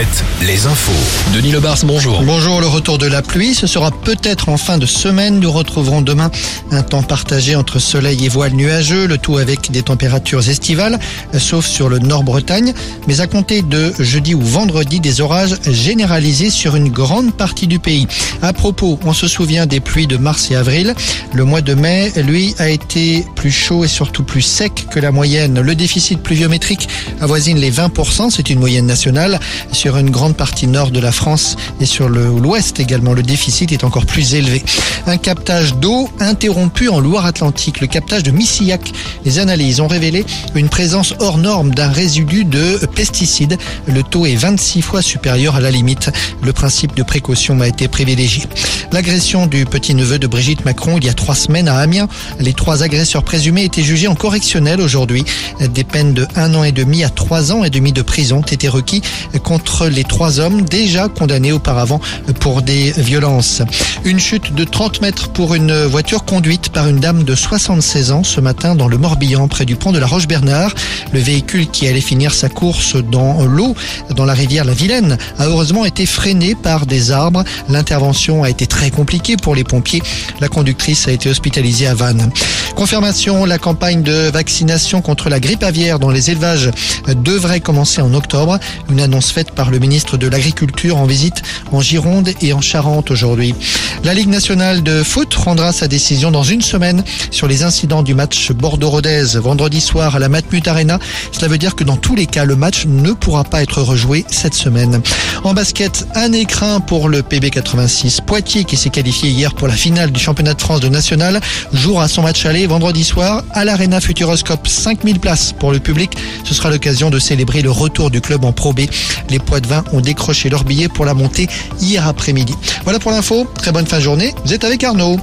7, les infos. Denis Lebars, bonjour. Bonjour, le retour de la pluie, ce sera peut-être en fin de semaine. Nous retrouverons demain un temps partagé entre soleil et voile nuageux, le tout avec des températures estivales, sauf sur le Nord-Bretagne. Mais à compter de jeudi ou vendredi, des orages généralisés sur une grande partie du pays. À propos, on se souvient des pluies de mars et avril. Le mois de mai, lui, a été plus chaud et surtout plus sec que la moyenne. Le déficit pluviométrique avoisine les 20%, c'est une moyenne nationale. Sur une grande partie nord de la France et sur l'ouest également, le déficit est encore plus élevé. Un captage d'eau interrompu en Loire-Atlantique, le captage de Missillac. Les analyses ont révélé une présence hors norme d'un résidu de pesticides. Le taux est 26 fois supérieur à la limite. Le principe de précaution a été privilégié. L'agression du petit-neveu de Brigitte Macron il y a trois semaines à Amiens. Les trois agresseurs présumés étaient jugés en correctionnel aujourd'hui. Des peines de un an et demi à trois ans et demi de prison ont été requis contre les trois hommes déjà condamnés auparavant pour des violences. Une chute de 30 mètres pour une voiture conduite par une dame de 76 ans ce matin dans le Morbihan près du pont de la Roche-Bernard. Le véhicule qui allait finir sa course dans l'eau dans la rivière La Vilaine a heureusement été freiné par des arbres. L'intervention a été très compliquée pour les pompiers. La conductrice a été hospitalisée à Vannes. Confirmation, la campagne de vaccination contre la grippe aviaire dans les élevages devrait commencer en octobre. Une annonce faite par le ministre de l'Agriculture en visite en Gironde et en Charente aujourd'hui. La Ligue nationale de foot rendra sa décision dans une semaine sur les incidents du match Bordeaux-Rodez vendredi soir à la Matmut Arena. Cela veut dire que dans tous les cas, le match ne pourra pas être rejoué cette semaine. En basket, un écrin pour le PB86. Poitiers qui s'est qualifié hier pour la finale du championnat de France de national jouera son match aller vendredi soir à l'Arena Futuroscope. 5000 places pour le public. Ce sera l'occasion de célébrer le retour du club en Pro B. Les poids de vin ont décroché leur billet pour la montée hier après-midi. Voilà pour l'info. Très bonne fin de journée. Vous êtes avec Arnaud.